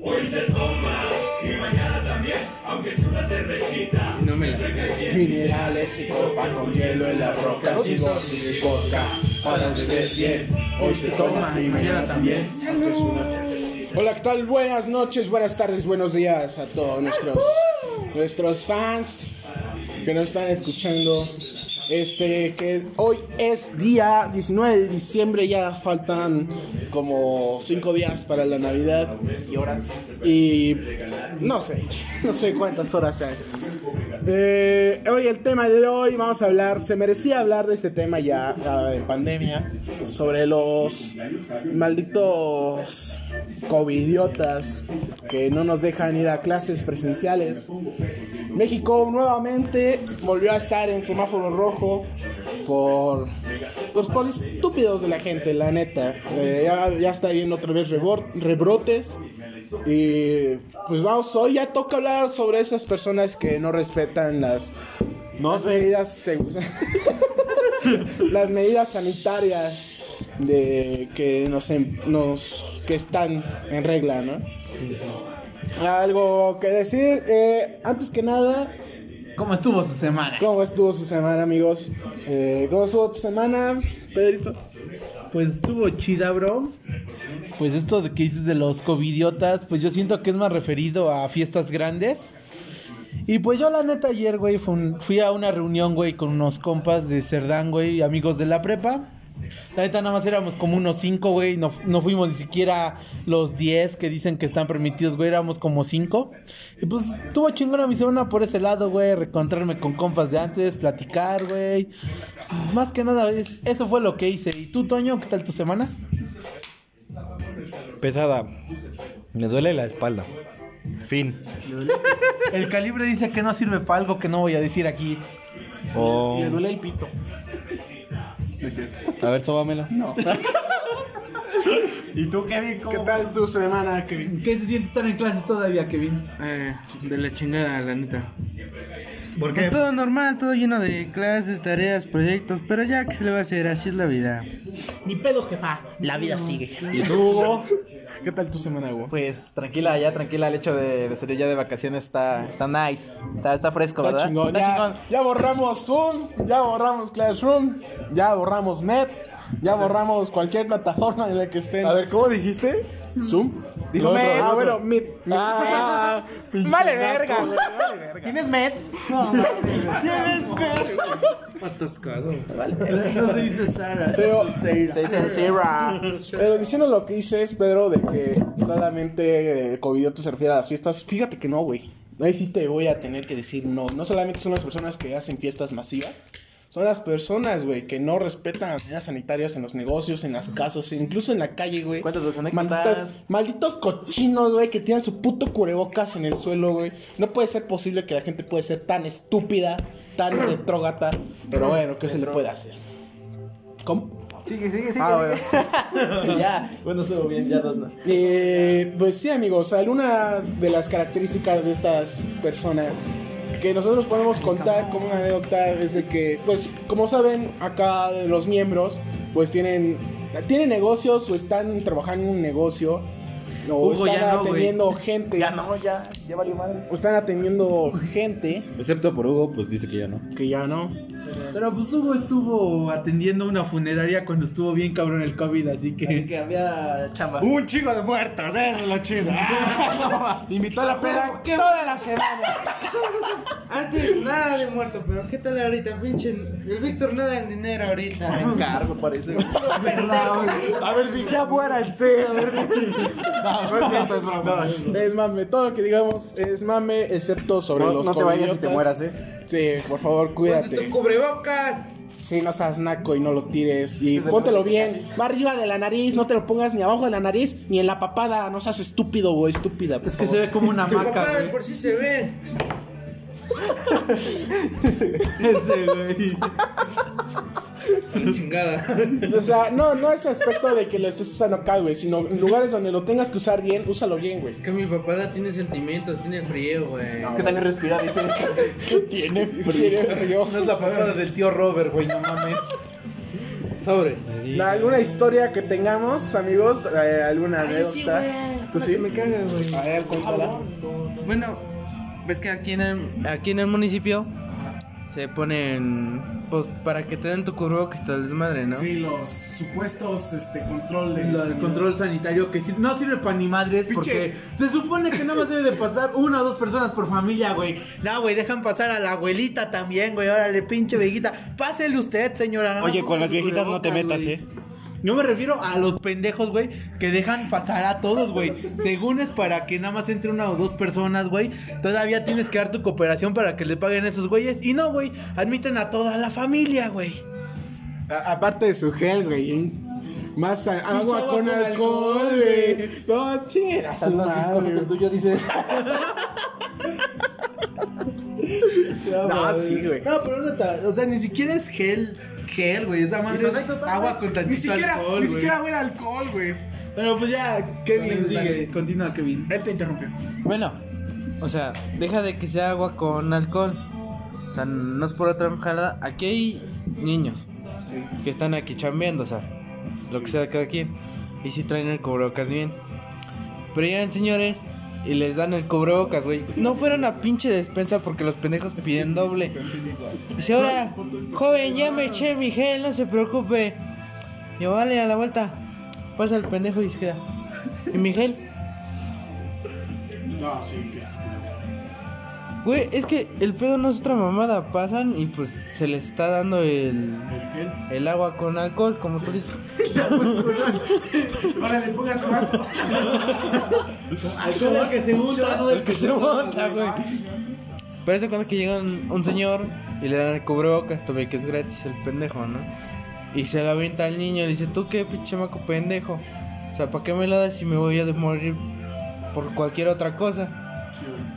Hoy se toma y mañana también, aunque es una cervecita. No me la sé. Minerales y copa con hielo en la roca, chico y coca, para beber bien. Hoy se toma y mañana también. Hola, ¿qué tal? Buenas noches, buenas tardes, buenos días a todos nuestros, nuestros fans que nos están escuchando. Este, que hoy es día 19 de diciembre, ya faltan como 5 días para la Navidad. ¿Y horas? Y no sé, no sé cuántas horas hay. Eh, hoy el tema de hoy vamos a hablar, se merecía hablar de este tema ya ah, en pandemia, sobre los malditos covidiotas que no nos dejan ir a clases presenciales. México nuevamente volvió a estar en semáforo rojo por, pues, por estúpidos de la gente, la neta. Eh, ya, ya está viendo otra vez rebrotes. Y pues vamos, hoy ya toca hablar sobre esas personas que no respetan las, las medidas las medidas sanitarias de que nos, em- nos que están en regla, ¿no? Algo que decir, eh, antes que nada, ¿Cómo estuvo su semana? ¿cómo estuvo su semana, amigos? Eh, ¿Cómo estuvo tu semana, Pedrito? Pues estuvo chida, bro. Pues esto de que dices de los covidiotas, pues yo siento que es más referido a fiestas grandes. Y pues yo la neta ayer, güey, fui a una reunión, güey, con unos compas de Cerdán, güey, amigos de la prepa. La neta nada más éramos como unos cinco, güey, no, no fuimos ni siquiera los 10 que dicen que están permitidos, güey, éramos como cinco. Y pues estuvo chingona mi semana por ese lado, güey, reencontrarme con compas de antes, platicar, güey. Pues, más que nada, es- eso fue lo que hice. ¿Y tú, Toño, qué tal tu semana? Pesada. Me duele la espalda. Fin. El calibre dice que no sirve para algo que no voy a decir aquí. Oh, Le duele el pito. No es cierto. a ver, sóbamelo. ¿Y tú, Kevin? ¿Qué tal tu semana, Kevin? ¿Qué se siente estar en clases todavía, Kevin? Eh, de la chingada, la neta. ¿Por Pues todo normal, todo lleno de clases, tareas, proyectos, pero ya que se le va a hacer, así es la vida. Ni pedo, jefa. La vida sigue. ¿Y tú, Hugo? ¿Qué tal tu semana, Hugo? Pues tranquila, ya tranquila, el hecho de, de salir ya de vacaciones está, está nice, está, está fresco, Está ¿verdad? chingón. Está Ya, chingón. ya borramos Zoom, ya borramos Classroom, ya borramos Met, ya borramos cualquier plataforma en la que estén. A ver, ¿cómo dijiste? Zoom. Dijo Met. otro, Ah, bueno. Meet. Ah, Vale verga, güey. güey, vale verga. ¿Tienes med? Atascado. No se dice Sara. Pero, Se dice pero diciendo lo que dices, Pedro, de que solamente eh, covidiotas se refiere a las fiestas, fíjate que no, güey. Ahí sí te voy a tener que decir no. No solamente son las personas que hacen fiestas masivas, son las personas, güey, que no respetan las medidas sanitarias en los negocios, en las casas, incluso en la calle, güey. Cuéntanos. Malditos, malditos cochinos, güey, que tienen su puto cubrebocas en el suelo, güey. No puede ser posible que la gente puede ser tan estúpida, tan retrógata. Pero bueno, ¿qué se le puede hacer? ¿Cómo? Sigue, sigue, sigue. Ah, sigue. ya, bueno, estuvo bien, ya dos no. Eh, pues sí, amigos, algunas de las características de estas personas que nosotros podemos contar como una anécdota es de que, pues, como saben, acá de los miembros, pues tienen, tienen negocios o están trabajando en un negocio o Hugo, están ya no, güey. atendiendo gente. Ya no, ya, ya valió madre. O están atendiendo gente Excepto por Hugo, pues dice que ya no. que ya no. Pero pues Hugo estuvo atendiendo una funeraria cuando estuvo bien cabrón el COVID, así que. Así que había chamba. Un chingo de muertos, eso es lo chido. Invitó a la peda toda la semana. Antes nada de muerto, pero ¿qué tal ahorita, pinche? El Víctor nada en dinero ahorita. Me encargo, parece. A ver, di ya muéranse. A ver, No, no es cierto, es broma. Es mame, todo lo que digamos es mame, excepto sobre No, los no te vayas y te mueras, eh. Sí, por favor, cuídate. tu cubrebocas! Sí, no seas naco y no lo tires. Y Este es el póntelo bien. Va arriba de la nariz, no te lo pongas ni abajo de la nariz ni en la papada. No seas estúpido o estúpida. por Es que se ve como una maca, papá de güey. por sí se ve. Ese, güey. Chingada. O sea, no, no es aspecto de que lo estés usando acá, güey. Sino en lugares donde lo tengas que usar bien, úsalo bien, güey. Es que mi papá tiene sentimientos, tiene frío, güey. Es que también respira, dice. ¿Qué tiene? Tiene frío. No es la papada del tío Robert, güey, no mames. Sobre. ¿Alguna historia que tengamos, amigos? Eh, ¿Alguna anécdota? ¿Tú sí? Me caga, güey. A ver, cuéntala. Bueno, ves que aquí en el, aquí en el municipio se ponen, pues, para que te den tu cubrebocas está el desmadre, ¿no? Sí, los supuestos este, control de Lo sanidad. control sanitario que no sirve para ni madres porque se supone que nada más debe de pasar una o dos personas por familia, güey. No, güey, dejan pasar a la abuelita también, güey. Órale, pinche viejita. Pásele usted, señora. Oye, con las viejitas no te metas, güey. ¿eh? Yo me refiero a los pendejos, güey, que dejan pasar a todos, güey. Según es para que nada más entre una o dos personas, güey. Todavía tienes que dar tu cooperación para que le paguen a esos güeyes. Y no, güey, admiten a toda la familia, güey. A- aparte de su gel, güey. Más a- agua con con alcohol, güey. No, chinga, su madre, que el tuyo, dices. No, sí, güey. No, pero neta, o sea, ni siquiera es gel, gel, güey. Esa madre es agua con tantito Ni siquiera, alcohol, ni siquiera huele alcohol, güey. Pero pues ya, Kevin, sigue. dale. Continúa, Kevin. Él te interrumpió. Bueno, o sea, deja de que sea agua con alcohol. O sea, no es por otra jalada. Aquí hay niños que están aquí chambeando, o sea, lo que sea de cada quien. Y si traen el cubrebocas bien. Pero llegan señores y les dan el cubrebocas, güey. No fueron a pinche despensa porque los pendejos piden doble. Dice, ahora, joven, ya me eché mi gel, no se preocupe. Y vale, a la vuelta. Pasa el pendejo y se queda. ¿Y mi gel? No, sí, qué estúpido. Güey, es que el pedo no es otra mamada. Pasan y pues se les está dando el, El el agua con alcohol, como tú dices. Ahora le pongas vaso. Alcohol que se unta, no del que se monta, güey. Pero es de cuando que llega un, un señor y le dan el cubrebocas, tú ves que es gratis el pendejo, ¿no? Y se lo avienta al niño y le dice, ¿tú qué pinche maco pendejo? O sea, ¿para qué me lo das si me voy a morir por cualquier otra cosa?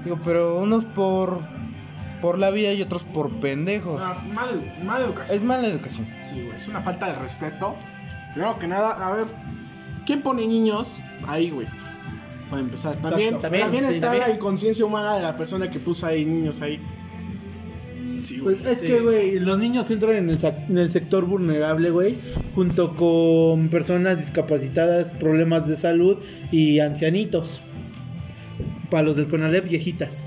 Digo, pero unos por por la vida y otros por pendejos. No, mala, edu- mala educación. Es mala educación. Sí, güey, es una falta de respeto. Primero que nada, a ver, ¿quién pone niños ahí, güey? Para empezar. También, También, también, sí, está también. la inconsciencia humana de la persona que puso ahí niños ahí. Sí, güey. Pues es que, güey, los niños entran en el, sac- en el sector vulnerable, güey, junto con personas discapacitadas, problemas de salud y ancianitos. Para los del Conalep, viejitas.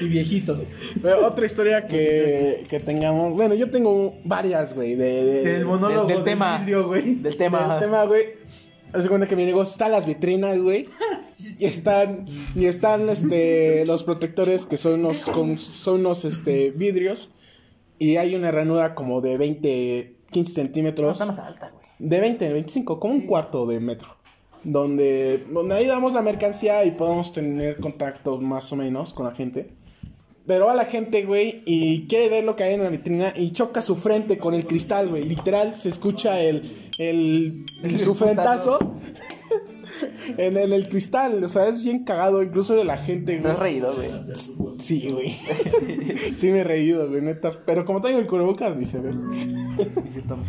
y viejitos. Pero otra historia que, que tengamos. Bueno, yo tengo varias, güey. De, de- Del monólogo del del tema. vidrio, güey. Del tema. Del tema, güey. Haz de cuenta que mi negocio están las vitrinas, güey. Y están, y están este, los protectores que son unos, con- son unos este, vidrios. Y hay una ranura como de 20, 15 centímetros. Está más alta, güey. De 20, 25, como un cuarto de metro. Donde, donde ahí damos la mercancía y podemos tener contacto más o menos con la gente. Pero va la gente, güey, y quiere ver lo que hay en la vitrina y choca su frente con el cristal, güey. Literal, se escucha el, el, su frentazo en, el- el cristal. O sea, es bien cagado, incluso de la gente, Te güey. has reído, güey. Sí, güey. sí me he reído, güey, neta. Pero como traigo el cubrebocas. Dice Tom.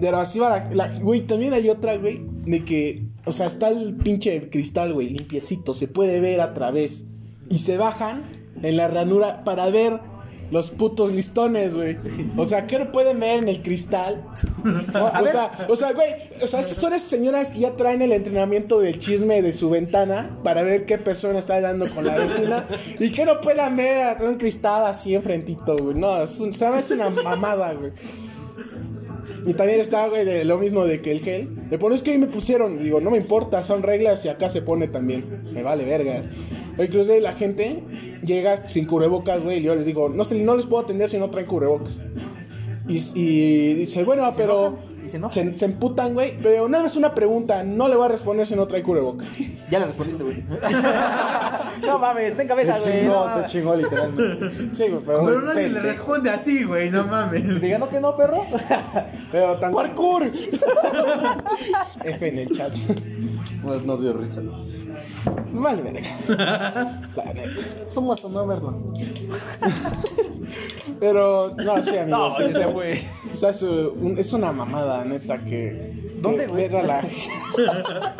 Pero así va la, Güey, también hay otra, güey. De que. O sea, está el pinche cristal, güey, limpiecito. Se puede ver a través. Y se bajan en la ranura para ver los putos listones, güey. O sea, ¿qué no pueden ver en el cristal? O, o sea, o sea, güey. O sea, son esas señoras que ya traen el entrenamiento del chisme de su ventana para ver qué persona está hablando con la vecina. Y que no puedan ver a un cristal así enfrentito, güey. No, es, es una mamada, güey. Y también está, güey, de lo mismo de que el gel. Le pones que ahí me pusieron. Digo, no me importa, son reglas y acá se pone también. Me vale verga. O incluso la gente llega sin cubrebocas, güey. Y yo les digo, no, no les puedo atender si no traen cubrebocas. Y, y dice, bueno, pero. Y se enoja. Se, se emputan, güey. Pero nada más una pregunta. No le voy a responder si no trae cubrebocas. Ya le respondiste, güey. no mames, ten cabeza, güey. No, te chingó literalmente. Sí, güey, pero. Pero nadie le responde así, güey, no mames. Diga no que no, perro. Pero tan. ¡Parkour! F en el chat. No, no dio risa. Vale, verga. La neta. Somos hasta no verlo. Pero, no, sí, amigos. No, es, un- es una mamada, neta, que, ¿Dónde, güey? Ver a la,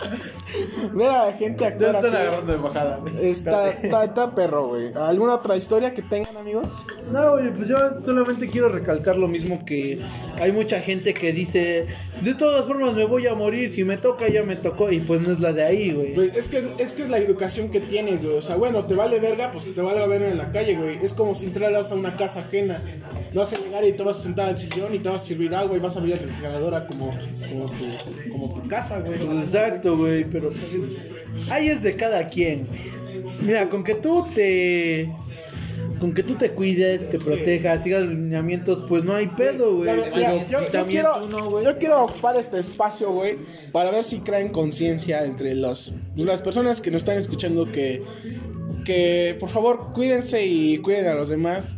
ver a la gente actuar están así. agarrando de bajada. Está, está, está perro, güey. ¿Alguna otra historia que tengan, amigos? No, güey, pues yo solamente quiero recalcar lo mismo que hay mucha gente que dice, de todas formas me voy a morir, si me toca ya me tocó, y pues no es la de ahí, güey. Pues es que es, es que es la educación que tienes, güey. O sea, bueno, te vale verga, pues que te valga verga en la calle, güey. Es como si entraras a una casa ajena. No vas a llegar y te vas a sentar al sillón y te vas a servir agua y vas a abrir la refrigeradora como, como, tu, como tu casa, güey. Exacto, güey, pero ahí es de cada quien. Mira, con que tú te... Con que tú te cuides, te protejas, sigas los lineamientos, pues no hay pedo, güey. Yo, yo quiero, no, yo quiero ocupar este espacio, güey, para ver si crean conciencia entre los, las personas que nos están escuchando que, que, por favor, cuídense y cuiden a los demás.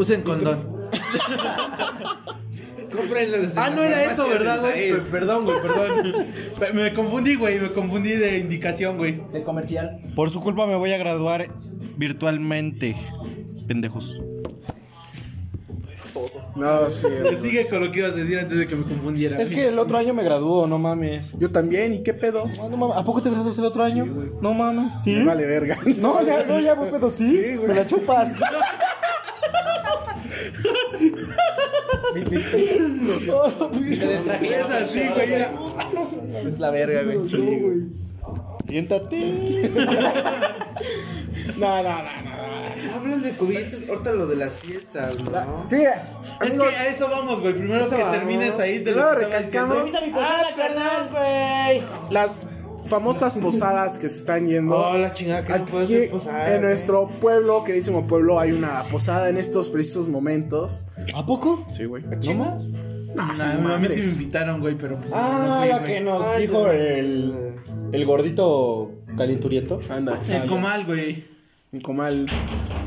Usen condón. Cómprenlos en Ah, no era eso, ¿verdad, güey? Pues perdón, güey, perdón. Me- confundí, güey, me confundí de indicación, güey. De comercial. Por su culpa me voy a graduar virtualmente. Pendejos. No, sí. Sigue con lo que ibas a decir antes de que me confundiera. Es que el otro año me graduó, no mames. Yo también, ¿y qué pedo? Ah, no mames. ¿A poco te graduaste el otro año? no mames. ¿Sí? Me vale verga. No, ya, no, ya, pero sí. Sí, güey. Me la chupas. Es así, güey. Es la verga, güey. Siéntate. No, no, no, no. Hablan de es ahorita lo de las fiestas, ¿no? Sí, Es que a eso vamos, güey. Primero que termines ahí Luego lo recalcamos. diciendo. Ah, carnal, güey. Las famosas posadas que se están yendo. Oh, la chingada que no Aquí, hacer posada, en nuestro pueblo, queridísimo pueblo, hay una posada en estos precisos momentos. ¿A poco? Sí, güey. ¿No más? Nah, a mí sí me invitaron, güey, pero pues no Ah, fui, la güey. que nos dijo el, el gordito calenturiento. Anda, El comal, güey. un comal.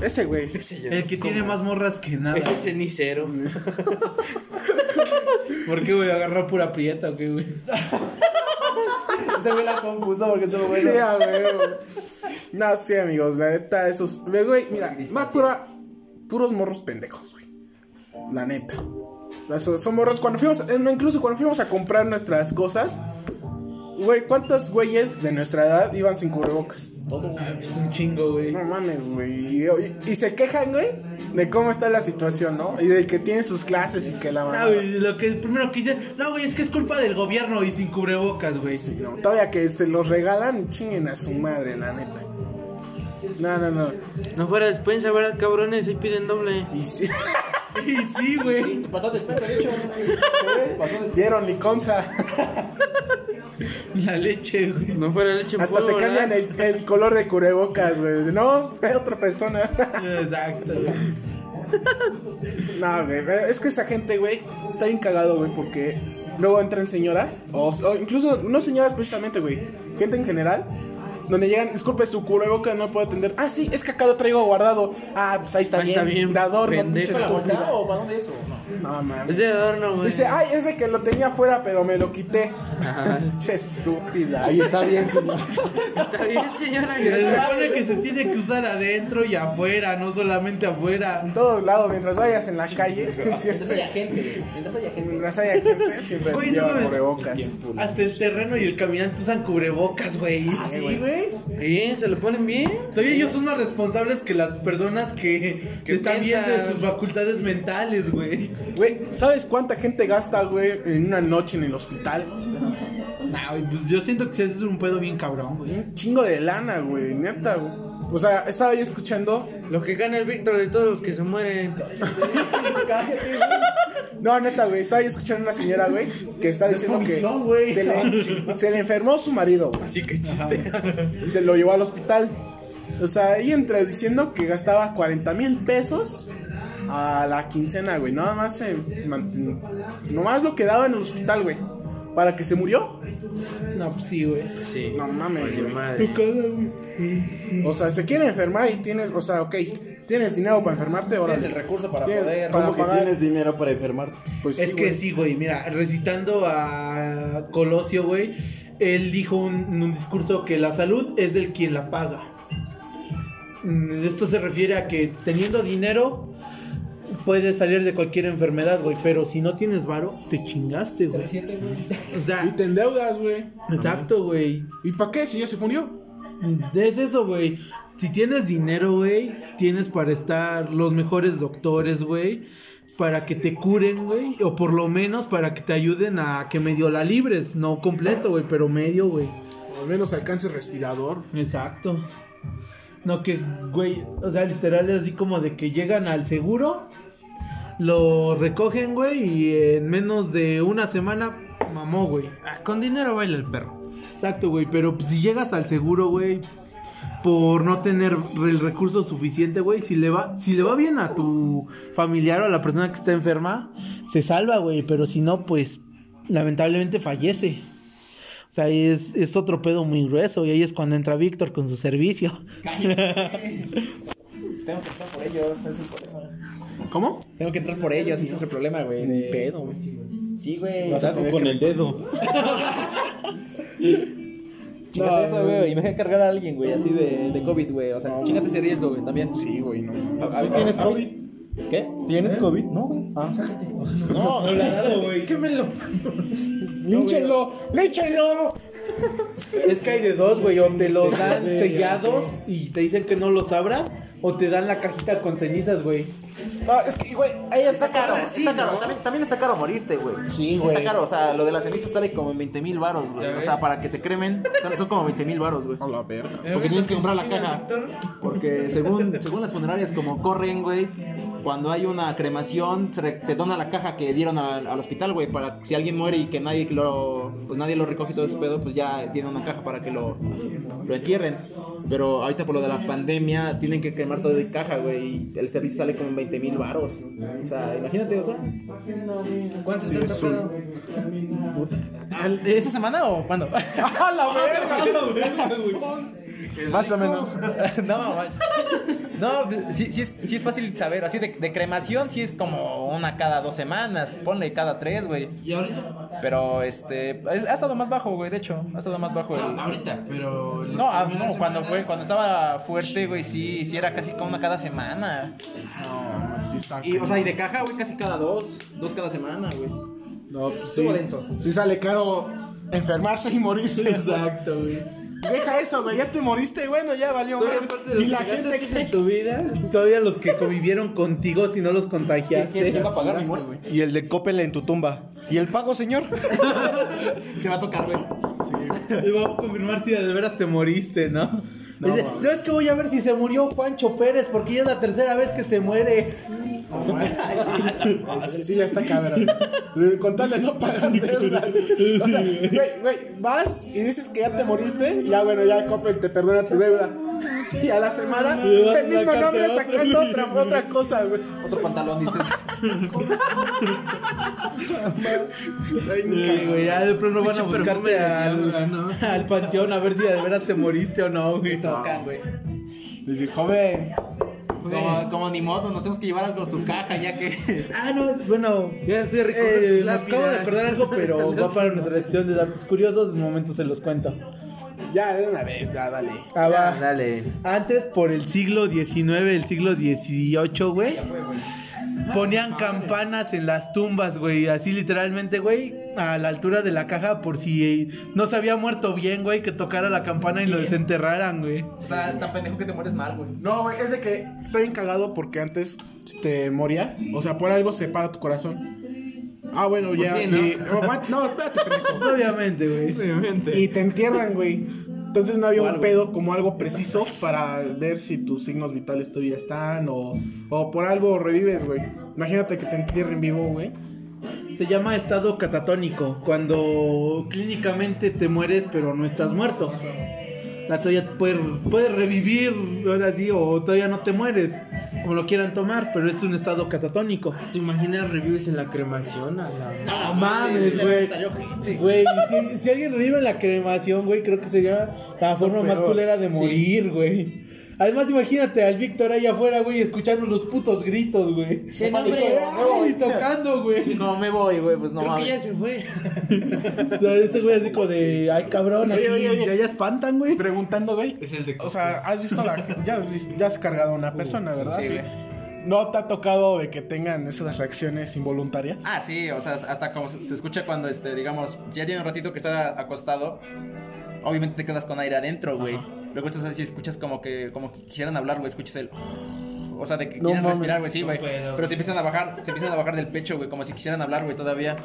Ese, güey. El que tiene más morras que nada. Ese cenicero. ¿Por qué, güey? Agarró pura prieta o qué, güey? Ese güey la compuso porque estuvo Sí, bueno. a huevo. No, sí, amigos, la neta, esos. Güey, mira, más pura, puros morros pendejos, güey. La neta. Son, son morros. Cuando fuimos, eh, incluso cuando fuimos a comprar nuestras cosas, güey, ¿cuántos güeyes de nuestra edad iban sin cubrebocas? Ah, pues un chingo, güey. No mames, güey. Y se quejan, güey, de cómo está la situación, ¿no? Y de que tienen sus clases y que la No, mamá. güey, lo que primero que dicen, no, güey, es que es culpa del gobierno y sin cubrebocas, güey. No, todavía que se los regalan, chinguen a su madre, la neta. No, no, no. No fuera despensa, ¿verdad, cabrones? Ahí piden doble. Y sí. Y sí, güey. Pasó despensa, de hecho. Pasó despensa. Dieron liconza. La leche, güey. No fuera leche Hasta se cambian el, el color de cubrebocas, güey. No, es otra persona. Exacto, güey. no, güey. Es que esa gente, güey, está bien cagado, güey, porque luego entran señoras, o, o incluso no señoras precisamente, güey, gente en general. Donde llegan, disculpe, su cubrebocas no puedo atender. Ah, sí, es que acá lo traigo guardado. Ah, pues ahí está Ahí bien. está bien, De adorno, pendejo. pinche ¿La bolsa estúpida. o para dónde es eso? No. No, mames. Es de adorno, güey. Dice, ay, es de que lo tenía afuera, pero me lo quité. Che, estúpida. Ahí está bien, señor. Está bien, señora. Se supone que se tiene que usar adentro y afuera, no solamente afuera. En todos lados, mientras vayas en la calle, Mientras haya gente. Mientras haya gente. mientras haya gente, siempre Güey, no lleva cubrebocas. Hasta el terreno y el caminante usan cubrebocas, güey. Sí, güey. Bien, se lo ponen bien. Todavía ellos son más responsables que las personas que, Que están bien de piensan. sus facultades mentales, güey. Güey, ¿sabes cuánta gente gasta, güey, en una noche en el hospital? Nah, pues yo siento que es un pedo bien cabrón, güey. Un chingo de lana, güey, neta, güey. O sea, estaba yo escuchando. Lo que gana el Víctor de todos los que se mueren. No, neta, güey, estaba yo escuchando una señora, güey, que está diciendo que se le, se le enfermó su marido, güey. Así que chiste. Y se lo llevó al hospital. O sea, ahí entre diciendo que gastaba 40 mil pesos a la quincena, güey. Nada más se manten- Nomás lo que daba en el hospital, güey. Para que se murió. No, pues sí, güey. Sí. No mames, Oye, güey. madre. O sea, se quiere enfermar y tienes, o sea, ok, tienes dinero para enfermarte, ahora. Tienes el recurso para Tienes- poder. para Como que pagar. tienes dinero para enfermarte. Pues es sí, que güey. sí, güey. Mira, recitando a Colosio, güey, él dijo un, en un discurso que la salud es del quien la paga. Mm, Esto se refiere a que teniendo dinero, puedes salir de cualquier enfermedad, güey. Pero si no tienes varo, te chingaste, güey. O sea, Y te endeudas, güey. exacto, güey. ¿Y para qué? Si ya se fundió. Es eso, güey. Si tienes dinero, güey, tienes para estar los mejores doctores, güey. Para que te curen, güey. O por lo menos para que te ayuden a que medio la libres. No completo, güey, pero medio, güey. Al menos alcance respirador. Exacto. No, que, güey, o sea, literal es así como de que llegan al seguro, lo recogen, güey, y en menos de una semana mamó, güey. Ah, con dinero baila el perro. Exacto, güey, pero pues, si llegas al seguro, güey, por no tener el recurso suficiente, güey, si le va si le va bien a tu familiar o a la persona que está enferma, se salva, güey, pero si no, pues lamentablemente fallece. O sea, es, es otro pedo muy grueso y ahí es cuando entra Víctor con su servicio. Tengo que entrar por ellos, ese es el problema. ¿Cómo? Tengo que entrar por ellos, ese es el problema, güey. de- Pedo, güey. Sí, güey. Saco con el dedo. Chingate eso, güey. Y me dejé cargar a alguien, güey, así de, de COVID, güey. O sea, chingate ese riesgo, güey, también. Sí, güey, no. ¿Tienes COVID? ¿Qué? ¿Tienes COVID? No, güey. Ah. No, no le ha dado, güey. Quémelo. Línchenlo, línchenlo. Es que hay de dos, güey. O te los dan sellados y te dicen que no los abras. O te dan la cajita con cenizas, güey. No, es que, güey, ahí está caro. está caro. También, también está caro morirte, güey. Sí, Está güey. caro. O sea, lo de la ceniza sale como en 20 mil baros, güey. O sea, para que te cremen, son, son como 20 mil baros, güey. A la verga. Porque tienes que comprar la caja. Porque según, según las funerarias como corren, güey, cuando hay una cremación, se, se dona la caja que dieron al, al hospital, güey, para si alguien muere y que nadie lo, pues nadie lo recoge todo ese pedo, pues ya tiene una caja para que lo, lo entierren. Pero ahorita por lo de la pandemia tienen que cremar todo de caja, güey, y el servicio sale como en 20 mil baros. O sea, imagínate, o sea. ¿Cuánto está? ¿al- ¿Esta semana o cuándo? ¡A la verga! Más o menos. no, no, sí, sí, es, sí es fácil saber. Así de, de cremación, sí es como una cada dos semanas. Ponle cada tres, güey. ¿Y ahorita? Pero este. es- Ha estado más bajo, güey, de hecho. Ha estado más bajo. el- No, ahorita, pero... No, ah, no, cuando fue, cuando estaba fuerte, güey, sí, sí era casi como una cada semana. No, sí está. Y, o sea, y de caja, güey, casi cada dos, dos cada semana, güey. No, pues sí. Denso. Sí sale caro enfermarse y morirse. Exacto, güey. Deja eso, güey. Ya te moriste, bueno, ya valió. Y la te gente que en tu vida... Todavía los que convivieron contigo si no los ¿Quién contagiaste. va a pagar mi muerte? Y el de Coppel en tu tumba. ¿Y el pago, señor? Te va a tocar, güey. Y vamos a confirmar si de veras te moriste, ¿no? No, Dice, no, es que voy a ver si se murió Juancho Pérez porque ya es la tercera vez que se muere. Sí, ya está cabrón. Contarle no pagar deudas. O sea, güey, güey, vas y dices que ya te moriste. Ya, bueno, ya Coppel te perdona tu deuda. Y a la semana, el mismo nombre otro. sacando otra, otra cosa, güey. Otro pantalón, dices. Ay, güey, ya de pronto van a de al, al panteón a ver si de veras te moriste o no, güey. Tocan, güey. Dice, joven, Como, como ni modo, nos tenemos que llevar algo a su caja ya que. Ah, no, bueno. Ya fui a recoger eh, me acabo de acordar algo, pero va para nuestra lección de datos curiosos. En un momento se los cuento. ya de una vez, ya dale. Ah, va. Dale. Antes, por el siglo XIX, el siglo XVIII, güey, ponían campanas en las tumbas, güey, así literalmente, güey, a la altura de la caja por si no se había muerto bien, güey, que tocara la campana y lo desenterraran, güey. O sea, tan pendejo que te mueres mal, güey. No, güey, es de que está bien cagado porque antes te morías. O sea, por algo se para tu corazón. Ah, bueno, Pues ya. sí, ¿no? y- oh, what? no, espérate, pendejo. Obviamente, güey. Y te entierran, güey. Entonces no había ¿Cuál, un pedo como algo preciso para ver si tus signos vitales todavía están o, o por algo revives, güey. Imagínate que te entierren vivo, güey. Se llama estado catatónico, cuando clínicamente te mueres pero no estás muerto. O sea, todavía puedes, puedes revivir, ahora sí, o todavía no te mueres, como lo quieran tomar, pero es un estado catatónico. ¿Te imaginas revives en la cremación? A la... No mames, güey. Güey, si, si alguien revive en la cremación, güey, creo que sería la forma más culera de morir, güey. Además, imagínate al Víctor allá afuera, güey, escuchando los putos gritos, güey. Sí, no, Y hombre. y tocando, güey. Si no me voy, güey, pues no Creo que ya se fue. O sea, ese güey así como de, ay cabrón, aquí Oye, oye, oye. ya, ya espantan, güey. Preguntando, güey. Es el de O sea, has visto la. Ya has, vis- ya has cargado a una persona, ¿verdad? Sí, güey. ¿no te ha tocado de que tengan esas reacciones involuntarias? Ah, sí, o sea, hasta como se se escucha cuando, este, digamos, ya tiene un ratito que está acostado, obviamente te quedas con aire adentro, güey. Luego estás así, escuchas como que, como que quisieran hablar, güey, escuchas el... O sea, de que No quieren mames. respirar, güey, sí, güey. Pero se empiezan a bajar, se empiezan a bajar del pecho, güey, como si quisieran hablar, güey, todavía.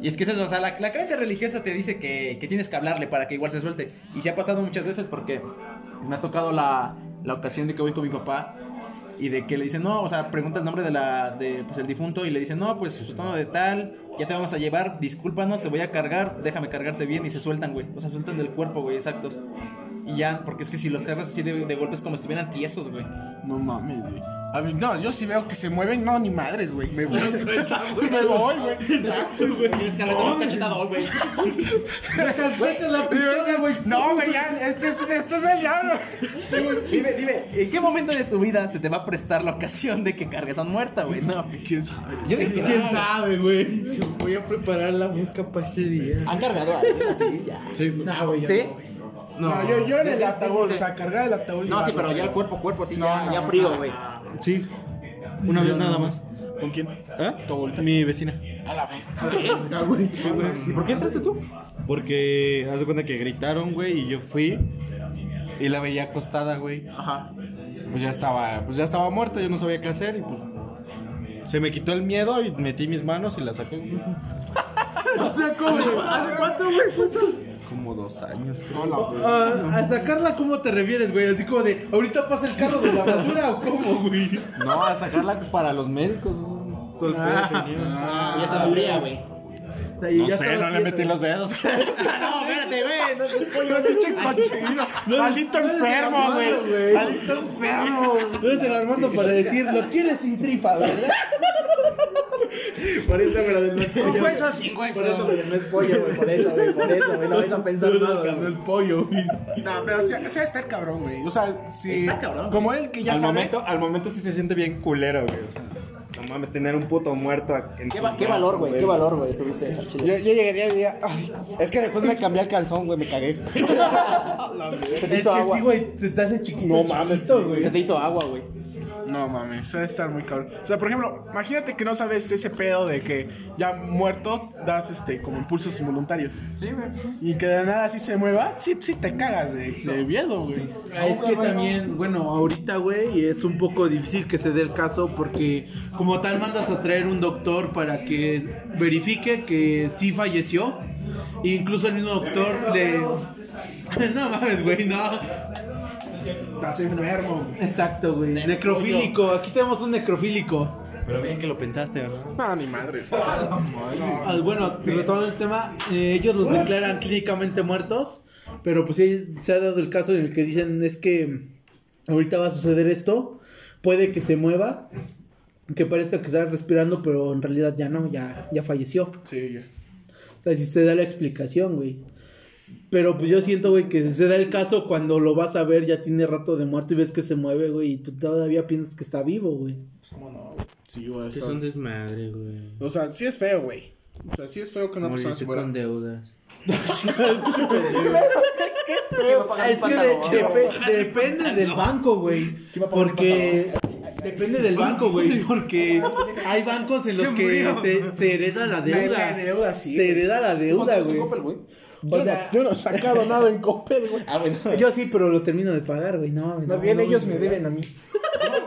Y es que es eso, o sea, la, la creencia religiosa te dice que, que tienes que hablarle para que igual se suelte. Y se ha pasado muchas veces porque me ha tocado la, la ocasión de que voy con mi papá y de que le dicen, no, o sea, pregunta el nombre de la, de, pues, el difunto y le dicen, no, pues, sustano de tal, ya te vamos a llevar, discúlpanos, te voy a cargar, déjame cargarte bien y se sueltan, güey. O sea, sueltan del cuerpo, güey, exactos. Y ya, porque es que si los cargas así de, de golpes como si estuvieran tiesos, güey. No mames, güey. A mí, no, yo sí veo que se mueven, no, ni madres, güey. Me voy, me voy, güey. Exacto, güey. Tienes que agarrar un cachetador, güey. Saca la pistola, güey. No, güey, ya, esto es, esto es el diablo. Dime, dime, ¿en qué momento de tu vida se te va a prestar la ocasión de que cargues a muerta, güey? No. ¿Quién sabe? Yo ¿Quién no. sabe, güey? Voy a preparar la busca para ese día. ¿Han cargado a alguien así? Ya. No, güey. ¿Sí? No, yo, yo en el ataúd, o sea, cargar el ataúd. No, sí, pero ya el cuerpo, cuerpo, así, No, ya, no, ya no. frío, güey. Sí. Una vez nada más. ¿Con quién? ¿Eh? Mi vecina. A la vez. ¿Y por qué entraste tú? Porque haz de cuenta que gritaron, güey, y yo fui y la veía acostada, güey. Ajá. Pues ya estaba, pues ya estaba muerta, yo no sabía qué hacer y pues se me quitó el miedo y metí mis manos y la saqué. O sea, ¿cómo? ¿Hace cuánto, güey? fue eso? Como dos años. creo. Ah, a sacarla, ¿cómo te refieres, güey? Así como de, ¿ahorita pasa el carro de la basura o cómo, güey? No, a sacarla para los médicos. Todo el pedo que tenía. ya estaba fría, güey. O sea, y No ya sé, no le metí los dedos. No, espérate, güey. No, es pollo, Pinche cochino. Maldito enfermo, güey. Maldito enfermo. No eres el Armando para decir, lo quieres sin tripa, ¿verdad? Por eso, pero no es pollo. Un hueso sin hueso. Por eso, güey, no es pollo, güey. Por eso, güey. Por eso, güey. No vais a pensar nada. Ganó el pollo, güey. No, pero sí, sí a estar cabrón, güey. O sea, sí. Está cabrón. Como él que ya al sabe. momento, al momento sí se siente bien culero, güey. O sea, no mames, tener un puto muerto en ¿Qué, va- qué brazos, valor, güey? ¿Qué valor, güey, tuviste? Yo, yo llegaría y diría, ay, Es que después me cambié el calzón, güey, me cagué. Se te Es hizo que agua. sí, güey, se te hace chiquito. No mames, güey. Se te hizo agua, güey. No mames, debe estar muy cabrón. O sea, por ejemplo, imagínate que no sabes ese pedo de que ya muerto das este como impulsos involuntarios. Sí, güey, sí. Y que de nada así se mueva, sí, sí te cagas de, de miedo, güey. Es que también, bueno, ahorita, güey, es un poco difícil que se dé el caso porque como tal mandas a traer un doctor para que verifique que sí falleció. E incluso el mismo doctor le... No mames, güey, no. Estás enfermo. Exacto, güey. Necrofílico, aquí tenemos un necrofílico. Pero bien que lo pensaste, ¿verdad? No, ni madre. Ah, bueno, retomando el tema, eh, ellos los declaran clínicamente muertos, pero pues sí se ha dado el caso en el que dicen es que ahorita va a suceder esto, puede que se mueva, que parezca que está respirando, pero en realidad ya no, ya, ya falleció. Sí, ya. O sea, si se da la explicación, güey. Pero pues yo siento, güey, que se da el caso cuando lo vas a ver, ya tiene rato de muerto y ves que se mueve, güey, y tú todavía piensas que está vivo, güey. Sí, güey. Es eso- un desmadre, güey. O sea, sí es feo, güey. O sea, sí es feo que una persona Morirte se muera. con deudas. Es que de- depe- depende del banco, güey. Porque depende del banco, güey. Porque hay bancos en los que se, se hereda la deuda. La deuda, sí, Se güey. hereda la deuda, güey. Güey? O sea, Yo no he sacado nada en Coppel, güey. Ah, bueno. yo sí, pero lo termino de pagar, güey. No, Más no, bien no, ellos no. me deben a mí.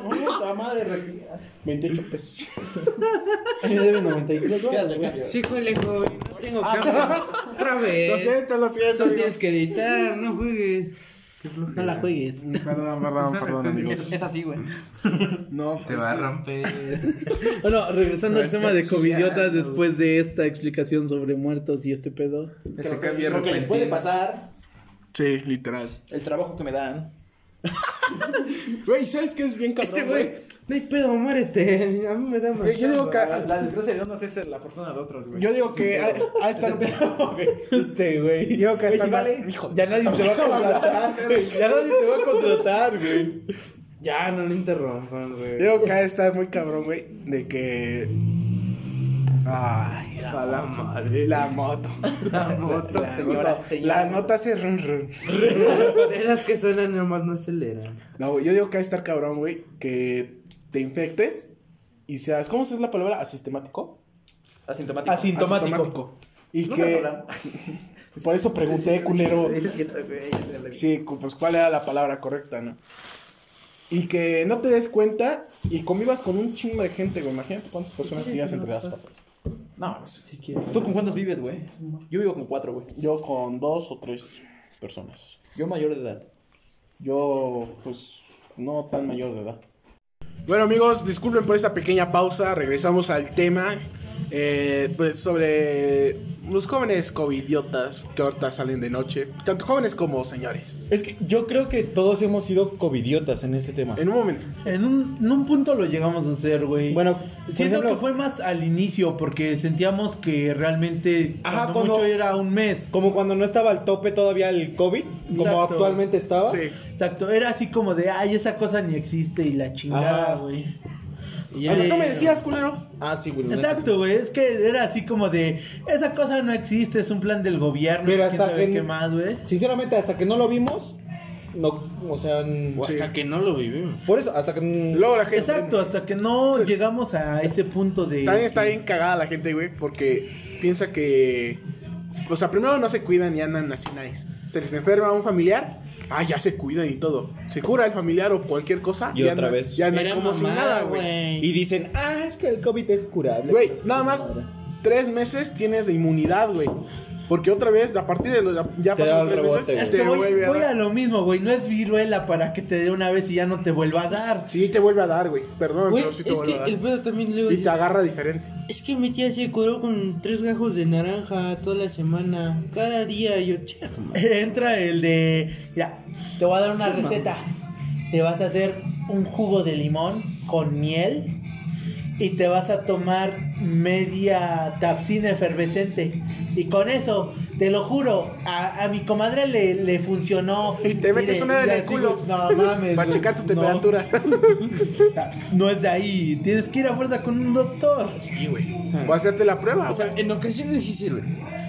Puta madre, respira. 28 pesos. A mí me deben 93 Quédate, güey. cambio. Sí, joder, joven. Tengo que Otra vez. Lo siento, lo siento. Eso tienes que editar, no juegues. No la juegues. Perdón, perdón, perdón, amigos. Es, es así, güey. No, Te va a romper. Bueno, regresando No, al tema de covidiotas después de esta explicación sobre muertos y este pedo. Lo que les puede pasar, Sí, literal. el trabajo que me dan. Güey, ¿sabes qué es bien cabrón, Ese güey, no hay pedo, muérete. A mí me da más. Yo digo que, La desgracia de unos es la fortuna de otros, güey. yo digo que a, estar... Este, güey. Digo que a Güey, estar... sí vale. Ya nadie te va a contratar, güey. Ya nadie te va a contratar, güey. Ya, no lo interrumpan, güey. Digo que a estar muy cabrón, güey, de que... Ay, la, la madre. la moto. La moto. La señora, moto. señora. La nota hace run run. De las que suenan nomás no aceleran. No, yo digo que a estar cabrón, güey, que te infectes y seas, ¿cómo se es la palabra? ¿Asistemático? Asintomático. Asintomático. Y No que por eso pregunté, culero. Sí, pues cuál era la palabra correcta, ¿no? Y que no te des cuenta y convivas con un chingo de gente, güey. Imagínate cuántas personas tienes entre las patas. No, pues, ¿tú con cuántos vives, güey? Yo vivo con cuatro, güey. Yo con dos o tres personas. Yo mayor de edad. Yo, pues, no tan mayor de edad. Bueno, amigos, disculpen por esta pequeña pausa. Regresamos al tema. Eh, pues sobre los jóvenes covidiotas que ahorita salen de noche. Tanto jóvenes como señores. Es que yo creo que todos hemos sido covidiotas en este tema. En un momento. En un, en un punto lo llegamos a hacer, güey. Bueno, siento ejemplo- que fue más al inicio porque sentíamos que realmente Ajá, cuando cuando- mucho era un mes. Como cuando no estaba al tope todavía el COVID, como Exacto. actualmente estaba. Sí. Exacto, era así como de, ay, esa cosa ni existe y la chingada, güey. Y O sea, tú me decías, culero. Ah, sí, güey. Exacto, güey, es que era así como de, esa cosa no existe, es un plan del gobierno, Pero hasta sabe que- qué más, güey. Sinceramente, hasta que no lo vimos, no, o sea, O hasta que no lo vivimos. por eso, hasta que Luego la gente. Exacto, hasta que no Sí. llegamos a ese punto de... También está bien cagada la gente, güey, porque piensa que. O sea, primero no se cuidan y andan así nice. Se les enferma un familiar, ah, ya se cuidan y todo. Se cura el familiar o cualquier cosa. Y otra vez. Ya andan como sin mamada, nada, güey. güey. y dicen, ah, es que el COVID es curable. Güey, nada más tres meses tienes de inmunidad, güey. Porque otra vez, a partir de los. Ya Te pasan el tres güey. Es te que voy, vuelve a voy dar. a lo mismo, güey, no es viruela para que te dé una vez y ya no te vuelva a dar. Sí, te vuelve a dar, güey. Perdón, Güey, pero sí te es vuelve que a el dar. pedo también le Y te decir. agarra diferente. Es que mi tía se curó con tres gajos de naranja toda la semana. Cada día yo, chica. Entra el de, mira, te voy a dar una receta. Te vas a hacer un jugo de limón con miel y te vas a tomar media tapsina efervescente. Y con eso, te lo juro, a, a mi comadre le, le funcionó. Y te metes una en el así, culo. No mames. Para checar tu no. temperatura. No es de ahí. Tienes que ir a fuerza con un doctor. Sí, güey. Voy a hacerte la prueba. O sea, en ocasiones sí sirve.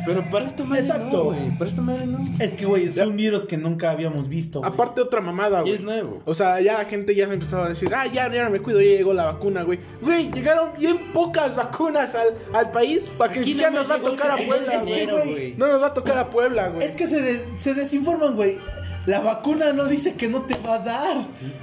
Pero para esta madre Exacto. no, güey. Para esta madre no. Es que, güey, es Ya. un virus que nunca habíamos visto. Aparte otra mamada, Y güey. es nuevo. O sea, ya la gente ya se empezó a decir, ah, ya, ya me cuido, ya llegó la vacuna, güey. Güey, llegaron bien pocas vacunas al, al país para que Aquí siquiera nos va a tocar a Puebla, güey. No nos va a tocar a Puebla, güey. Es que se, des- se desinforman, güey. La vacuna no dice que no te va a dar.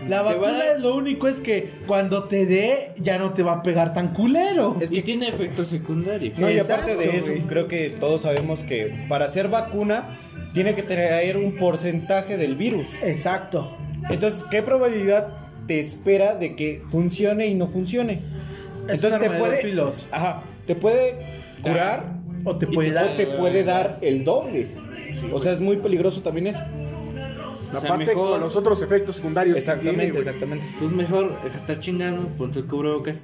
La vacuna dar. lo único es que cuando te dé ya no te va a pegar tan culero. Es y que- tiene efectos secundarios. No, y aparte de eso, creo que todos sabemos que para hacer vacuna tiene que traer un porcentaje del virus. Exacto. Entonces, ¿qué probabilidad te espera de que funcione y no funcione? Es un arma de dos filos. Ajá, te puede curar O te Y puede te dar. o te puede dar el doble. o sea, es muy peligroso también eso. O sea, Aparte mejor- con los otros efectos secundarios. que Exactamente, tiene, exactamente. Entonces mejor estar chingando, ponte el cubrebocas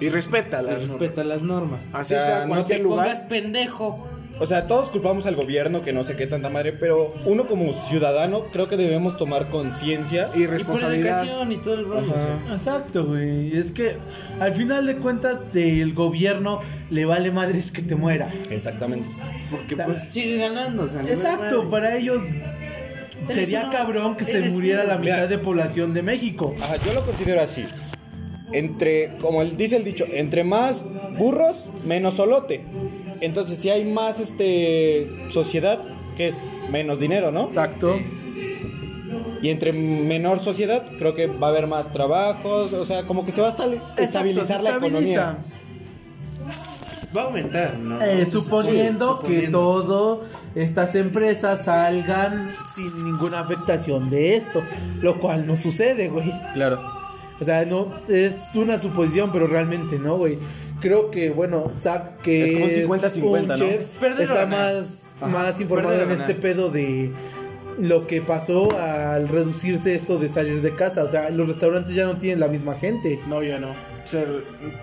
Y respeta y las respeta las normas. Así O sea, sea, no cualquier te lugar. pongas pendejo. O sea, todos culpamos al gobierno que no sé qué tanta madre, pero uno como ciudadano creo que debemos tomar conciencia. Y Y por responsabilidad. educación y todo el rollo. Ajá. o sea. Exacto, güey. Es que al final de cuentas el gobierno le vale madres que te muera. Exactamente. Porque O sea, pues sigue ganando. O sea, Exacto, para ellos sería cabrón que se muriera la mitad Mira. de población de México. Ajá, yo lo considero así. Entre, como el- dice el dicho, entre más burros, menos solote. Entonces, si hay más este sociedad, que es menos dinero, ¿no? Exacto. Y entre menor sociedad, creo que va a haber más trabajos, o sea, como que se va a estabilizar la economía. Va a aumentar, ¿no? Eh, suponiendo que todo estas empresas salgan sin ninguna afectación de esto, lo cual no sucede, güey. Claro. O sea, no es una suposición, pero realmente no, güey. Creo que, bueno, Zack, que Es como un es 50-50, un ¿no? chef, Es perder o está más, más informado en este pedo de lo que pasó al reducirse esto de salir de casa. O sea, los restaurantes ya no tienen la misma gente. No, ya no.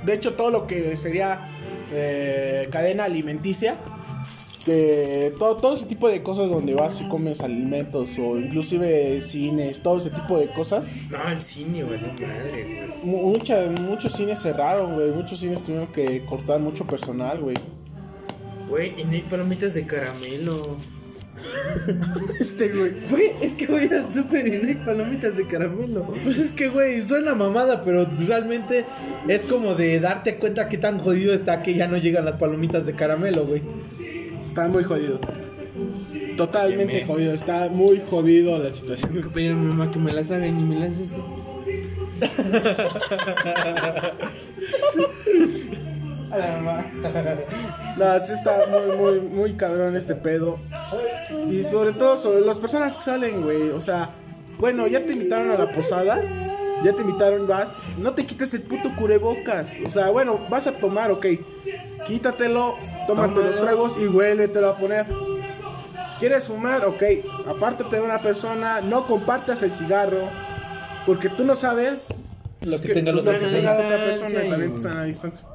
De hecho, todo lo que sería eh, cadena alimenticia, de todo, todo ese tipo de cosas donde vas y comes alimentos o inclusive cines, todo ese tipo de cosas, No, el cine, güey, no madre, güey. muchas, muchos cines cerraron, güey. Muchos cines tuvieron que cortar mucho personal, güey. Güey, y no hay palomitas de caramelo. Este, güey. Güey, es que voy al súper y no hay palomitas de caramelo. Pues es que, güey, suena mamada, pero realmente es como de darte cuenta que tan jodido está que ya no llegan las palomitas de caramelo, güey. Está muy jodido. Totalmente jodido. Está muy jodido la situación. Tengo que pedir a mi mamá que me las hagan y me las hace. a la mamá. No, sí está muy, muy, muy cabrón este pedo. Y sobre todo sobre las personas que salen, güey. O sea, bueno, ya te invitaron a la posada. Ya te invitaron, vas. No te quites el puto cubrebocas. O sea, bueno, vas a tomar, ok. Quítatelo, tómate los tragos y vuélvetelo a poner. ¿Quieres fumar? Ok. Apártate de una persona. No compartas el cigarro. Porque tú no sabes Lo que tenga los ojos la persona distancia.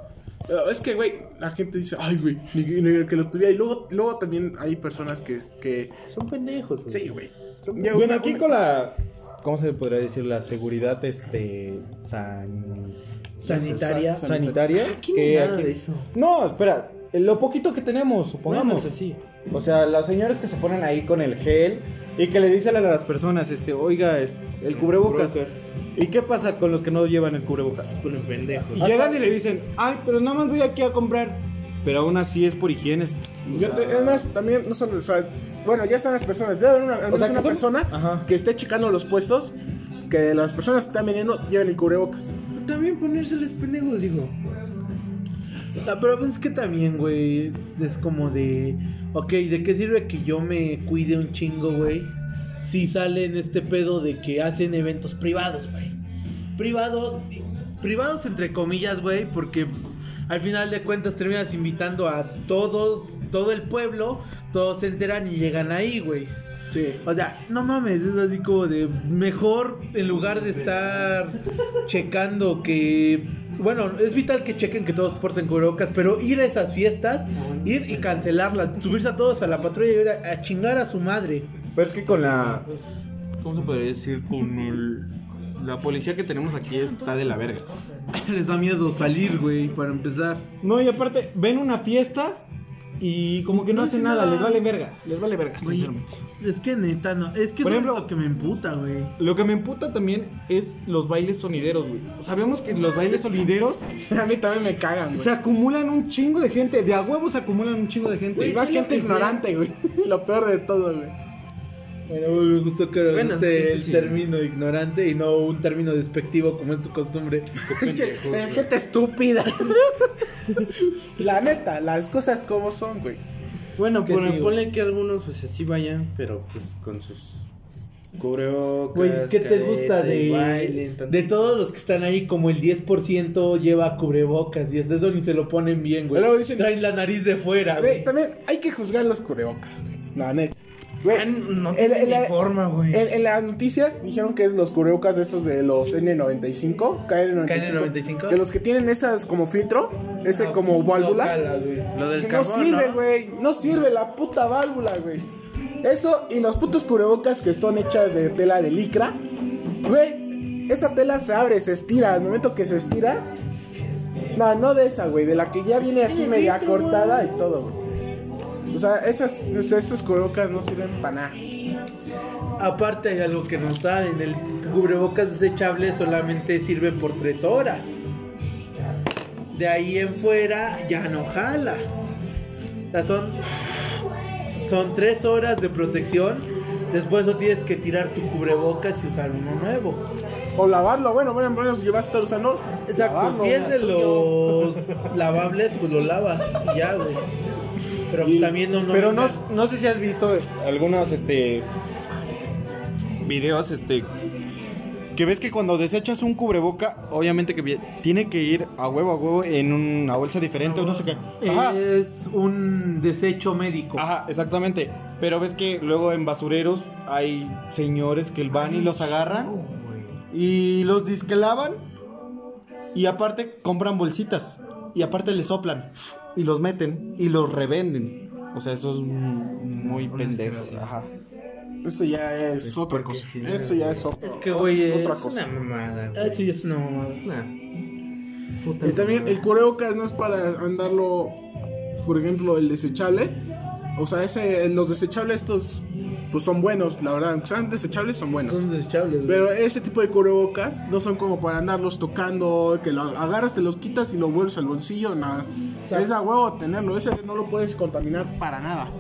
Es que, güey, la gente dice, ay, güey, ni, ni que lo tuviera. Y luego, luego también hay personas que, que Son pendejos, güey. sí, güey. Bueno, Una- aquí una- con la. ¿Cómo se podría decir? La seguridad este. San... Sanitaria. San- sanitaria. Aquí no hay que nada aquí- de eso. No, espera. Lo poquito que tenemos, supongamos. Bueno, eso sí. O sea, los señores que se ponen ahí con el gel y que le dicen a las personas, este, oiga, este, el cubrebocas. Cubrebocas. ¿Y qué pasa con los que no llevan el cubrebocas? Ponen pendejos. Y llegan y le dicen, ay, pero nada más voy aquí a comprar. Pero aún así es por higiene. Yo te- además, también, no solo, o sea, bueno, ya están las personas. Debe haber una, al menos sea, que una son- persona Ajá. que esté checando los puestos. Que las personas que están vendiendo lleven el cubrebocas. También ponérseles pendejos, digo. Ah, pero pues es que también, güey, es como de... Ok, ¿de qué sirve que yo me cuide un chingo, güey? Si sale en este pedo de que hacen eventos privados, güey. Privados, privados entre comillas, güey, porque pues, al final de cuentas terminas invitando a todos, todo el pueblo, todos se enteran y llegan ahí, güey. Sí. O sea, no mames, es así como de mejor en lugar de estar checando que. Bueno, es vital que chequen que todos porten cubrebocas, pero ir a esas fiestas, ir y cancelarlas, subirse a todos a la patrulla y ir a, a chingar a su madre. Pero es que con la. ¿Cómo se podría decir? Con el. La policía que tenemos aquí está de la verga. Les da miedo salir, güey, para empezar. No, y aparte, ven una fiesta y como que no, No hacen nada, nada. les vale verga. Les vale verga, sinceramente. es que neta, no. Es que Por eso ejemplo- es lo que me emputa, güey. Lo que me emputa también es los bailes sonideros, güey. Sabemos que los bailes sonideros A mí también me cagan, güey. se acumulan un chingo de gente. De a huevos se acumulan un chingo de gente. y más gente ignorante, güey. Lo peor de todo, güey. Bueno, me gustó que Bueno, el sí. término ignorante y no un término despectivo como es tu costumbre. Eh, gente estúpida. La neta, las cosas como son, güey. Bueno, pon- sí, ponle que algunos pues así vayan, pero pues con sus cubrebocas. Güey, ¿qué te careta gusta de, de todos los que están ahí? Como el 10% lleva cubrebocas y hasta eso ni se lo ponen bien, güey. Luego dicen- Traen la nariz de fuera, Güey, güey. también hay que juzgar los cubrebocas, güey. La neta. Güey, no en- tiene en ni la- forma, güey. En, en las noticias dijeron que es los cubrebocas esos de los N95, KN95, KN95. de los que tienen esas como filtro, ese como válvula. Lo del Que no sirve, ¿no? güey. No sirve la puta válvula, güey. Eso y los putos cubrebocas que son hechas de tela de licra. Güey, esa tela se abre, se estira. Al momento que se estira. No, no de esa, güey. De la que ya viene así media cortada y todo, güey. O sea, esas, esos cubrebocas no sirven para nada. Aparte hay algo que no saben, el cubrebocas desechable solamente sirve por 3 horas. De ahí en fuera ya no jala. O sea, son, son 3 horas de protección. Después no tienes que tirar tu cubrebocas y usar uno nuevo. O lavarlo, bueno, bueno, bueno, si vas a estar usando. Exacto, lavarlo, si es de los lavables, pues lo lavas y ya, güey. Pero pues también no, no pero no, sé si has visto algunos este videos este que ves que cuando desechas un cubreboca, obviamente que tiene que ir a huevo a huevo en una bolsa diferente o no sé qué. Ajá. Es un desecho médico. Ajá, exactamente. Pero ves que luego en basureros hay señores que van y los agarran y los disquelaban y aparte compran bolsitas y aparte le soplan y los meten y los revenden. O sea, eso es muy pendejo. Ajá. Esto ya es otra cosa. si no- Esto ya es otra, Es que, güey, otra es cosa. una mamada, güey. Eso ya es una mamada. Es una puta Y también mamada. el cubrebocas no es para andarlo, por ejemplo, el desechable, O sea, ese, los desechables estos, pues son buenos, la verdad. Aunque sean desechables, son buenos. Son desechables, güey. Pero ese tipo de cubrebocas no son como para andarlos tocando, que lo agarras, te los quitas y lo vuelves al bolsillo, nada. Es a huevo tenerlo, ese no lo puedes contaminar para nada.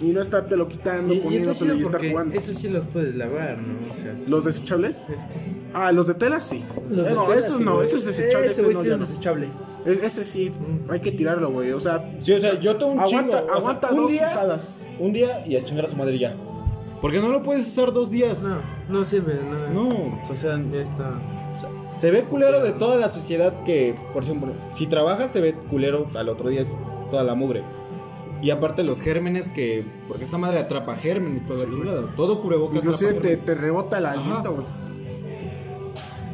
Y no estártelo quitando, Y, poniéndotelo y estar jugando. esos sí los puedes lavar, ¿no? O sea, ¿Los desechables? estos. Ah, los de tela sí. Los de no, tela, estos sí, no, estos desechables. Ese no, ya no. desechable. Es- ese sí, hay que tirarlo, güey. O sea, Sí, o sea, yo tengo un aguanta, chingo. o sea, aguanta un dos día, usadas. Un día y a chingar a su madre ya. Porque no lo puedes usar dos días. No, no sirve de nada. No, o sea, Ya está. se ve culero de toda la sociedad que, por ejemplo, si trabajas se ve culero, al otro día es toda la mugre. Y aparte los gérmenes que, porque esta madre atrapa gérmenes, toda la chingada. Todo cubrebocas Inclusive te, te rebota el aliento, güey.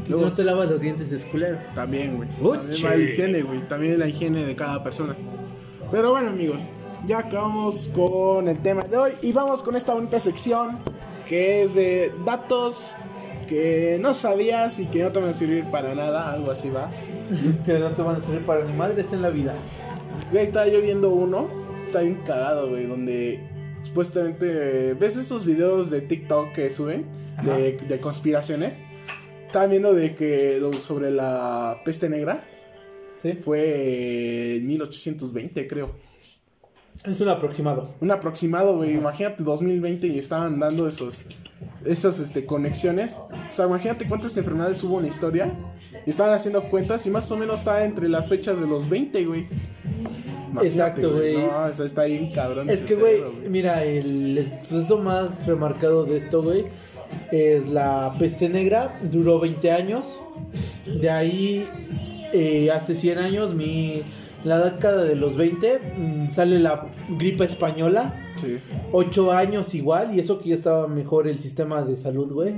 Si no te lavas los dientes es culero. También, güey. También la higiene, güey. También la higiene de cada persona. Pero bueno, amigos, ya acabamos con el tema de hoy. Y vamos con esta bonita sección que es de datos que no sabías y que no te van a servir para nada. Algo así va. que no te van a servir para ni madres en la vida. Güey, estaba yo viendo uno. Está bien cagado, güey. Donde supuestamente. ¿Ves esos videos de TikTok que suben? De, de conspiraciones. Estaba viendo de que lo- sobre la peste negra. Sí. Fue en 1820, creo. Es un aproximado. Un aproximado, güey. Imagínate 2020 y estaban dando esos, esas este, conexiones. O sea, imagínate cuántas enfermedades hubo en la historia. Y estaban haciendo cuentas y más o menos está entre las fechas de los 20, güey. Exacto, güey. No, o sea, está bien cabrón. Es que, güey, mira, el suceso más remarcado de esto, güey, es la peste negra. Duró 20 años. De ahí, eh, hace 100 años, mi, la década de los 20, mm, sale la gripe española. Sí. 8 años igual, y eso que ya estaba mejor el sistema de salud, güey.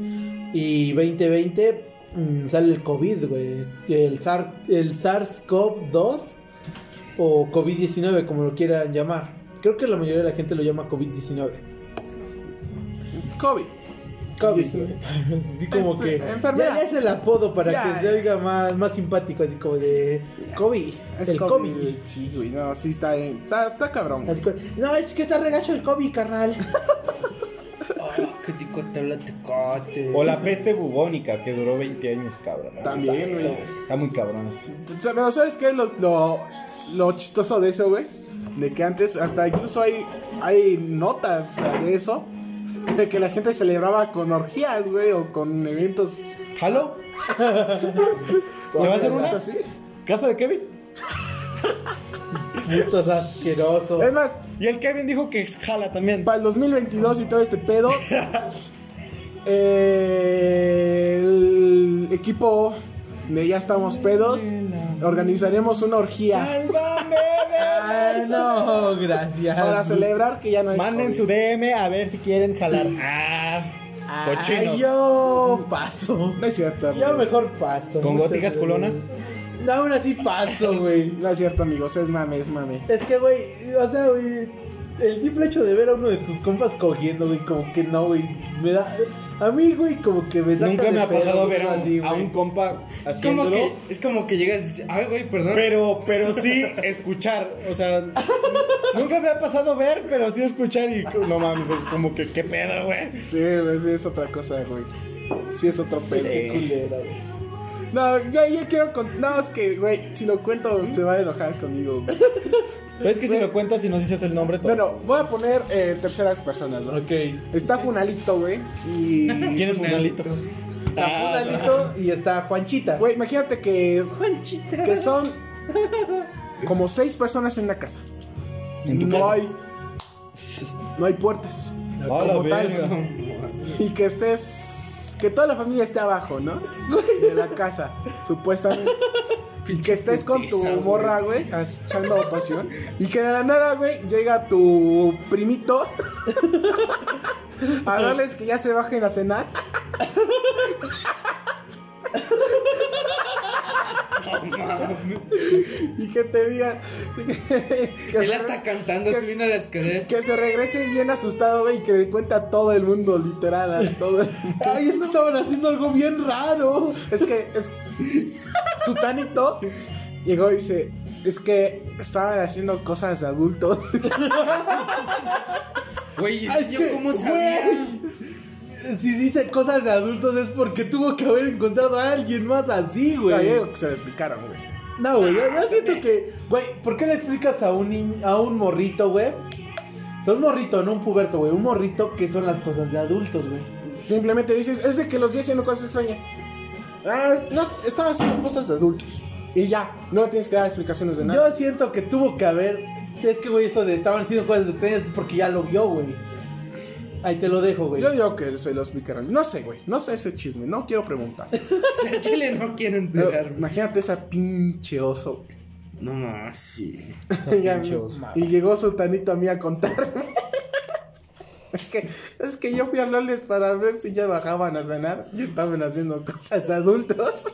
Y 2020 mm, sale el COVID, güey. El, SAR, el SARS-CoV-2 o COVID-19, como lo quieran llamar. Creo que la mayoría de la gente lo llama COVID-19. COVID. COVID. 19. Así como que. Enfer- enfermedad. Ya, es el apodo para Ya. que se oiga más, más simpático, así como de. COVID. Es el COVID. COVID. Sí, güey. No, sí está. Está, está cabrón. Así como, no, es que está regacho el COVID, carnal. tecote. O la peste bubónica que duró 20 años, cabrón. También, güey. Está muy cabrón. Pero ¿sabes qué es lo, lo, lo chistoso de eso, güey? De que antes, hasta incluso hay, hay notas de eso. De que la gente celebraba con orgías, güey, o con eventos. ¿Jalo? ¿Se va a hacer una? así. ¿Casa de Kevin? Putos asquerosos. Es más, Y el Kevin dijo que jala también. para el 2022 y todo este pedo, eh, el equipo de Ya Estamos Pedos organizaremos una orgía ¡Sálvame! Ay, no, gracias. para celebrar que ya no hay Manden COVID. su DM a ver si quieren jalar. Ah, Ay, cochinos. yo paso. No es cierto, Yo amigo. mejor paso. ¿Con Muchas góticas gracias. culonas? No, aún así paso, güey. No es cierto, amigos, es mame, es mame. Es que, güey, o sea, güey, el simple hecho de ver a uno de tus compas cogiendo, güey, como que no, güey, me da... A mí, güey, como que me saca Nunca de me ha pedo, pasado ver a así, un, a güey. un compa como, haciéndolo. que, es como que llegas y dices, ay, güey, perdón. Pero, pero sí escuchar, o sea, nunca me ha pasado ver, pero sí escuchar y no mames, es como que qué pedo, güey. Sí, güey, sí es otra cosa, güey. Sí es otro pedo. Qué culera, güey. No, güey, yo quiero con... No, es que, güey, si lo cuento se va a enojar conmigo. güey. Pero es que si lo cuentas y no dices el nombre, todo. Bueno, voy a poner eh, terceras personas, ¿no? Ok. Está Funalito, güey. Y... ¿quién es Funalito? Está Ah, Funalito y está Juanchita. Güey, imagínate que... Que son como seis personas en una casa. ¿En tu no casa? hay... No hay puertas. A la como tal. verga. Y que estés... Que toda la familia esté abajo, ¿no? De la casa, supuestamente. Y que estés con tu morra, güey, echando pasión. Y que de la nada, güey, llega tu primito a darles que ya se bajen a cenar. y que te digan que, Él está cantando, que- subiendo las escaleras. que se regrese bien asustado, güey, y que le cuenta a todo el mundo, literal, a todo Ay, es que estaban haciendo algo bien raro. Es que es Sutanito llegó y dice, Es que estaban haciendo cosas de adultos. Güey, yo que, cómo sabía. güey, Si dice cosas de adultos es porque tuvo que haber encontrado a alguien más así, No, güey. yo digo que se lo explicaron, güey. No, güey, yo, yo siento que, güey, ¿por qué le explicas a un a un morrito, güey? O sea, un morrito, no un puberto, güey, un morrito que son las cosas de adultos, güey. Simplemente dices, es de que los vi haciendo cosas extrañas. Ah, no, estaba haciendo cosas de adultos. Y ya, no tienes que dar explicaciones de nada. Yo siento que tuvo que haber, es que, güey, eso de estaban haciendo cosas extrañas es porque ya lo vio, güey. Ahí te lo dejo, güey. Yo digo que se lo explicaron. No sé, güey. No sé ese chisme. No quiero preguntar. O sea, Chile no quiero Pero enterarme. imagínate esa pinche oso. No más, sí. Pinche oso. y llegó Sultanito a mí a contarme. es que, es que yo fui a hablarles para ver si ya bajaban a cenar. Y estaban haciendo cosas adultos.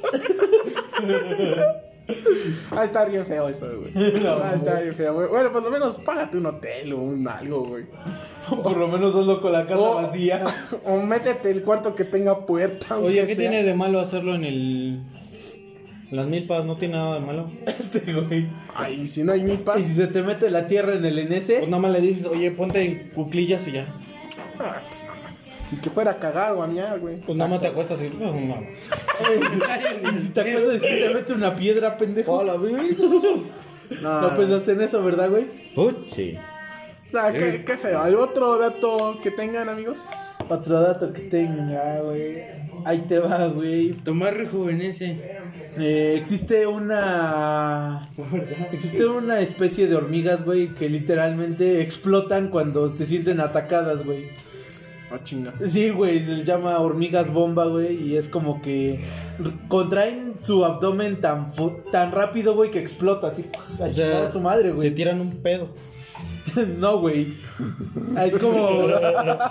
Va a estar bien feo eso, güey. Va a estar bien feo, güey. Bueno, por lo menos págate un hotel o un algo, güey. Por lo menos hazlo con la casa O- vacía. O métete el cuarto que tenga puerta. Oye, ¿qué sea. tiene de malo hacerlo en el. las milpas? No tiene nada de malo. Este, güey. Ay, si no hay milpa. Y si se te mete la tierra en el NS, Pues nada más le dices, oye, ponte en cuclillas y ya. Ah, Y que fuera a cagar o a miar, güey. Pues nada más te acuestas y. No, no. y si te acuerdas de si te mete una piedra, pendejo. Hola, baby. No, No pensaste en eso, ¿verdad, güey? Puchi. Ah, qué, qué feo. ¿Hay otro dato que tengan, amigos? Otro dato que tenga, güey. Ahí te va, güey. Tomar rejuvenece. Eh, existe una. Existe una especie de hormigas, güey, que literalmente explotan cuando se sienten atacadas, güey. Oh, chinga. Sí, güey, se les llama hormigas bomba, güey, y es como que contraen su abdomen tan fu- tan rápido, güey, que explota así a O chingar sea, a su madre, Se güey. tiran un pedo. no, güey. Ah, Es como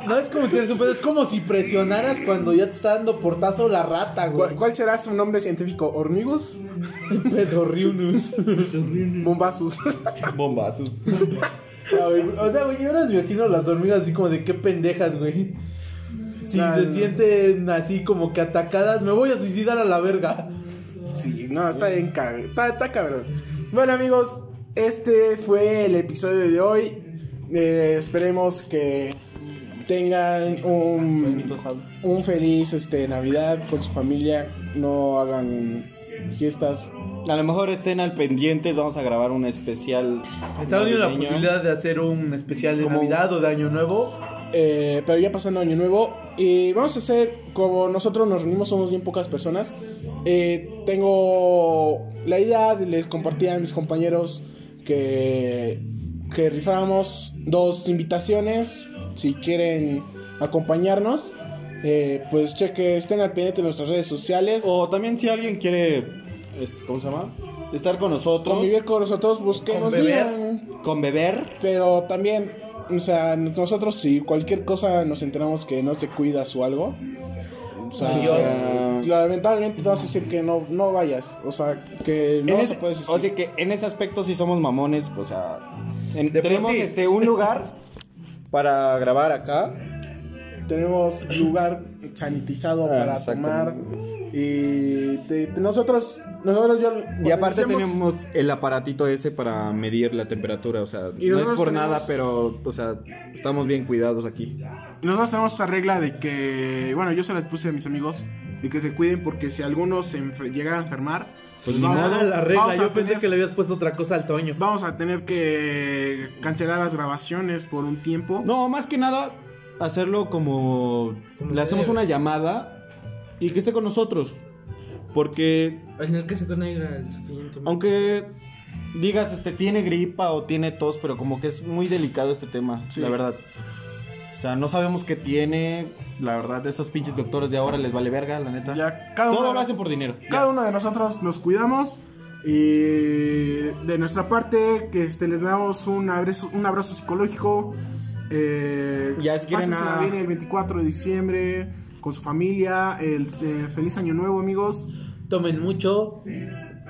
no es como tirar su pedo, es como si presionaras cuando ya te está dando portazo la rata, güey. ¿Cuál, cuál será su nombre científico? ¿Hormigos? Pedorriunus. Bombazus. Bombazos. O sea, güey, yo ahora me imagino las hormigas así como de qué pendejas, güey. Si se no. sienten así como que atacadas, me voy a suicidar a la verga. sí, no, está bien cabrón. Está, está cabrón. Bueno, amigos, este fue el episodio de hoy. Eh, esperemos que tengan un, un feliz este, Navidad con su familia. No hagan fiestas. A lo mejor estén al pendientes, vamos a grabar un especial. Está viendo la posibilidad de hacer un especial de Como- Navidad o de Año Nuevo. Eh, pero ya pasando año nuevo. Y vamos a hacer, como nosotros nos reunimos, somos bien pocas personas. eh, tengo la idea, de les compartí a mis compañeros que, que rifáramos dos invitaciones. Si quieren acompañarnos, eh, pues cheque, estén al pendiente de nuestras redes sociales. O también si alguien quiere, este, ¿cómo se llama? Estar con nosotros, Convivir con nosotros, busquemos, Con beber. digan. con beber. Pero también, o sea, nosotros si cualquier cosa nos enteramos que no te cuidas o algo, o sea, Sí, o sea- lamentablemente te vas a decir que no, no vayas, o sea, que no se puede o sea que en ese aspecto sí somos mamones, o sea, en- tenemos sí. este un lugar para grabar acá. Tenemos lugar sanitizado Ah, para tomar y te- te- nosotros, nosotros ya Y aparte tenemos el aparatito ese para medir la temperatura, o sea, Y no es por tenemos- nada, pero, o sea, estamos bien cuidados aquí. Nosotros tenemos esa regla de que, bueno, yo se las puse a mis amigos, de que se cuiden porque si algunos se llegaran a enfermar, Pues ni vamos a- Nada la regla, yo pensé tener- que le habías puesto otra cosa al Toño. Vamos a tener que cancelar las grabaciones por un tiempo. No, más que nada, hacerlo como. Le hacemos una llamada y que esté con nosotros. Porque, Al final que se conecta el suficiente. aunque digas, este, tiene gripa o tiene tos, pero como que es muy delicado este tema, Sí. la verdad. O sea, no sabemos qué tiene. La verdad, estos pinches doctores de ahora les vale verga, la neta. Ya, cada Todo uno- lo hacen por dinero. Cada uno de nosotros nos cuidamos y de nuestra parte que este, les damos un abrazo, un abrazo psicológico. Eh, Ya, si quieren a- bien el 24 de diciembre con su familia. El, eh, feliz año nuevo, amigos. Tomen mucho.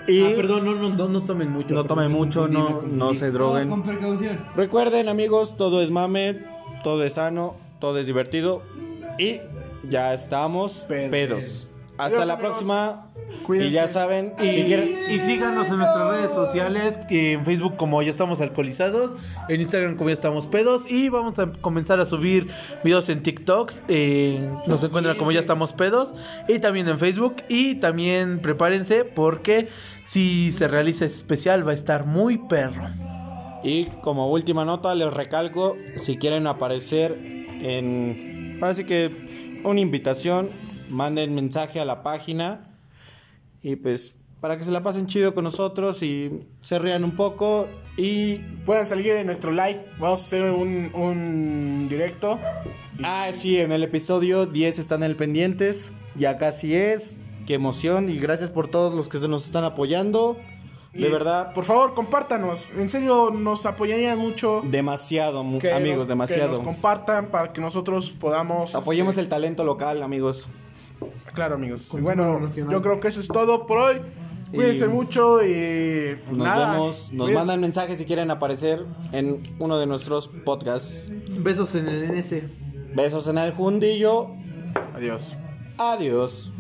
Y Ah, perdón, no, no, no, no tomen mucho. no tomen mucho, no, no se droguen. Con precaución. Recuerden amigos, todo es mame, todo es sano, todo es divertido y ya estamos Pedos. pedos. Hasta la próxima. Cuídense. Y ya saben, Y, si quieren. y síganos en nuestras redes sociales, en Facebook como ya estamos alcoholizados, en Instagram como ya estamos pedos y vamos a comenzar a subir videos en TikTok, eh, nos encuentran como ya estamos pedos y también en Facebook y también prepárense porque si se realiza especial va a estar muy perro. Y como última nota, les recalco, si quieren aparecer en... Así que una invitación, manden mensaje a la página y pues para que se la pasen chido con nosotros y se rían un poco y... Pueden salir en nuestro live. Vamos a hacer un, un directo. Ah, sí, en el episodio 10 están en el pendientes, ya casi es, qué emoción y gracias por todos los que se nos están apoyando, de Y, verdad, Por favor, compártanos. En serio, nos apoyarían mucho. demasiado, amigos, nos- demasiado. Que nos compartan para que nosotros podamos. Apoyemos este, el talento local, amigos. Claro, amigos. Y bueno, yo creo que eso es todo por hoy. Cuídense mucho y. pues, Nos nada, vemos, nos cuídense. mandan mensajes si quieren aparecer en uno de nuestros podcasts. Besos en el NS. Besos en el jundillo. Adiós. Adiós.